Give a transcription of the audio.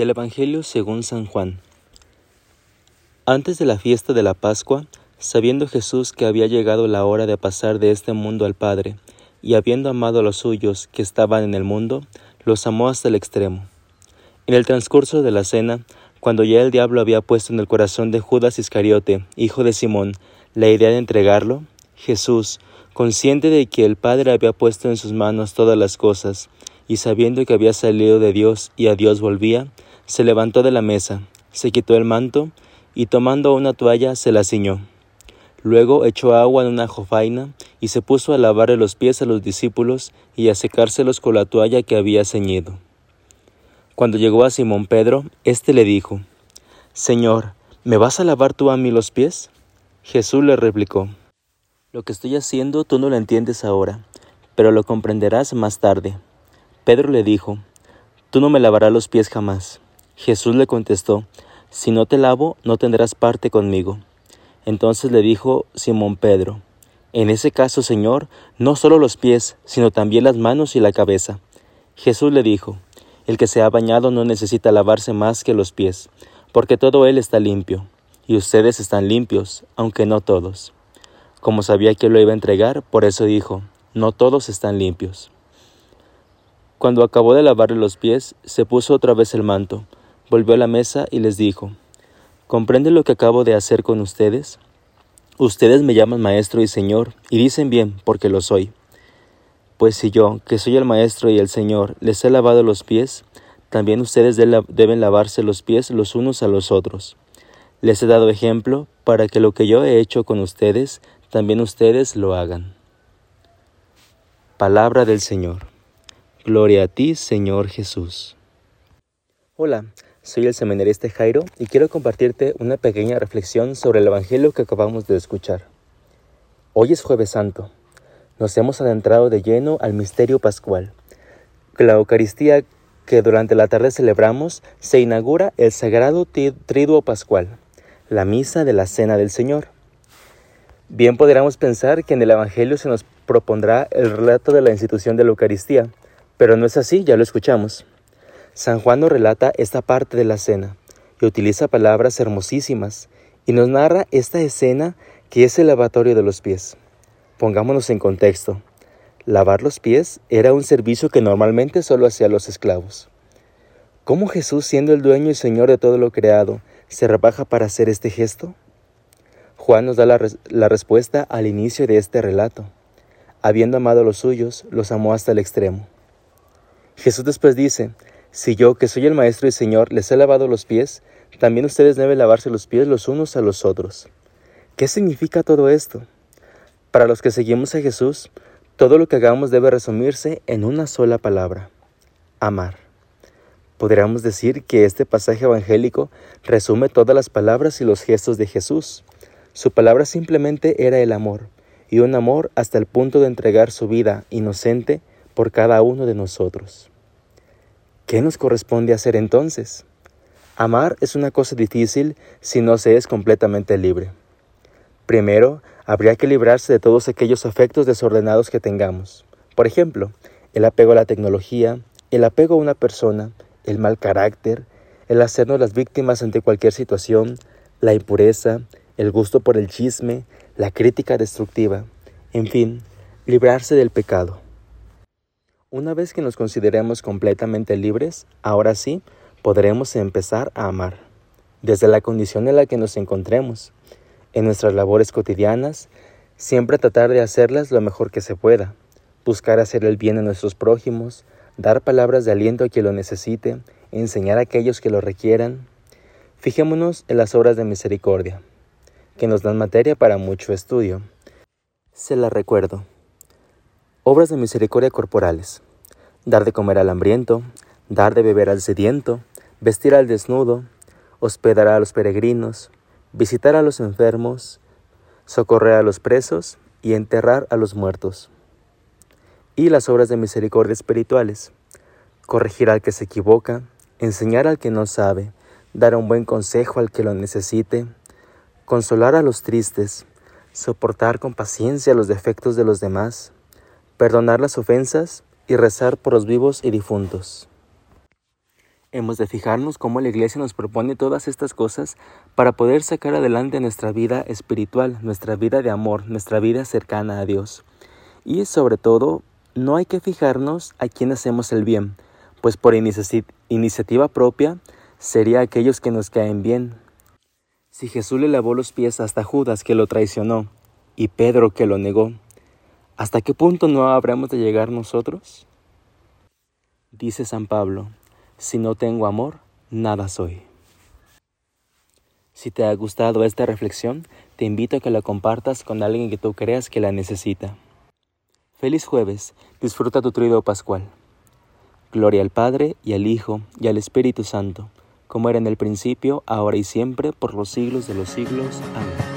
Del Evangelio según San Juan. Antes de la fiesta de la Pascua, sabiendo Jesús que había llegado la hora de pasar de este mundo al Padre, y habiendo amado a los suyos que estaban en el mundo, los amó hasta el extremo. En el transcurso de la cena, cuando ya el diablo había puesto en el corazón de Judas Iscariote, hijo de Simón, la idea de entregarlo, Jesús, consciente de que el Padre había puesto en sus manos todas las cosas, y sabiendo que había salido de Dios y a Dios volvía, se levantó de la mesa, se quitó el manto, y tomando una toalla se la ciñó. Luego echó agua en una jofaina, y se puso a lavarle los pies a los discípulos y a secárselos con la toalla que había ceñido. Cuando llegó a Simón Pedro, éste le dijo, Señor, ¿me vas a lavar tú a mí los pies? Jesús le replicó, Lo que estoy haciendo tú no lo entiendes ahora, pero lo comprenderás más tarde. Pedro le dijo, Tú no me lavarás los pies jamás. Jesús le contestó, Si no te lavo, no tendrás parte conmigo. Entonces le dijo Simón Pedro, En ese caso, Señor, no solo los pies, sino también las manos y la cabeza. Jesús le dijo, El que se ha bañado no necesita lavarse más que los pies, porque todo él está limpio, y ustedes están limpios, aunque no todos. Como sabía que lo iba a entregar, por eso dijo, No todos están limpios. Cuando acabó de lavarle los pies, se puso otra vez el manto, volvió a la mesa y les dijo, ¿Comprende lo que acabo de hacer con ustedes? Ustedes me llaman maestro y señor, y dicen bien, porque lo soy. Pues si yo, que soy el maestro y el señor, les he lavado los pies, también ustedes deben lavarse los pies los unos a los otros. Les he dado ejemplo para que lo que yo he hecho con ustedes, también ustedes lo hagan. Palabra del Señor. Gloria a ti, Señor Jesús. Hola, soy el seminarista Jairo y quiero compartirte una pequeña reflexión sobre el Evangelio que acabamos de escuchar. Hoy es jueves santo. Nos hemos adentrado de lleno al misterio pascual. La Eucaristía que durante la tarde celebramos se inaugura el sagrado triduo pascual, la misa de la Cena del Señor. Bien podríamos pensar que en el Evangelio se nos propondrá el relato de la institución de la Eucaristía, pero no es así, ya lo escuchamos. San Juan nos relata esta parte de la cena y utiliza palabras hermosísimas y nos narra esta escena que es el lavatorio de los pies. Pongámonos en contexto. Lavar los pies era un servicio que normalmente solo hacían los esclavos. ¿Cómo Jesús, siendo el dueño y señor de todo lo creado, se rebaja para hacer este gesto? Juan nos da la, la respuesta al inicio de este relato. Habiendo amado a los suyos, los amó hasta el extremo. Jesús después dice, si yo, que soy el Maestro y Señor, les he lavado los pies, también ustedes deben lavarse los pies los unos a los otros. ¿Qué significa todo esto? Para los que seguimos a Jesús, todo lo que hagamos debe resumirse en una sola palabra, amar. Podríamos decir que este pasaje evangélico resume todas las palabras y los gestos de Jesús. Su palabra simplemente era el amor, y un amor hasta el punto de entregar su vida inocente por cada uno de nosotros. ¿Qué nos corresponde hacer entonces? Amar es una cosa difícil si no se es completamente libre. Primero, habría que librarse de todos aquellos afectos desordenados que tengamos. Por ejemplo, el apego a la tecnología, el apego a una persona, el mal carácter, el hacernos las víctimas ante cualquier situación, la impureza, el gusto por el chisme, la crítica destructiva, en fin, librarse del pecado. Una vez que nos consideremos completamente libres, ahora sí, podremos empezar a amar, desde la condición en la que nos encontremos, en nuestras labores cotidianas, siempre tratar de hacerlas lo mejor que se pueda, buscar hacer el bien a nuestros prójimos, dar palabras de aliento a quien lo necesite, enseñar a aquellos que lo requieran. Fijémonos en las obras de misericordia, que nos dan materia para mucho estudio. Se la recuerdo. Obras de misericordia corporales. Dar de comer al hambriento, dar de beber al sediento, vestir al desnudo, hospedar a los peregrinos, visitar a los enfermos, socorrer a los presos y enterrar a los muertos. Y las obras de misericordia espirituales, corregir al que se equivoca, enseñar al que no sabe, dar un buen consejo al que lo necesite, consolar a los tristes, soportar con paciencia los defectos de los demás, perdonar las ofensas y rezar por los vivos y difuntos. Hemos de fijarnos cómo la Iglesia nos propone todas estas cosas para poder sacar adelante nuestra vida espiritual, nuestra vida de amor, nuestra vida cercana a Dios. Y sobre todo, no hay que fijarnos a quién hacemos el bien, pues por iniciativa propia sería aquellos que nos caen bien. Si Jesús le lavó los pies hasta Judas que lo traicionó y Pedro que lo negó, ¿hasta qué punto no habremos de llegar nosotros? Dice San Pablo, si no tengo amor, nada soy. Si te ha gustado esta reflexión, te invito a que la compartas con alguien que tú creas que la necesita. Feliz jueves, disfruta tu trío pascual. Gloria al Padre, y al Hijo, y al Espíritu Santo, como era en el principio, ahora y siempre, por los siglos de los siglos. Amén.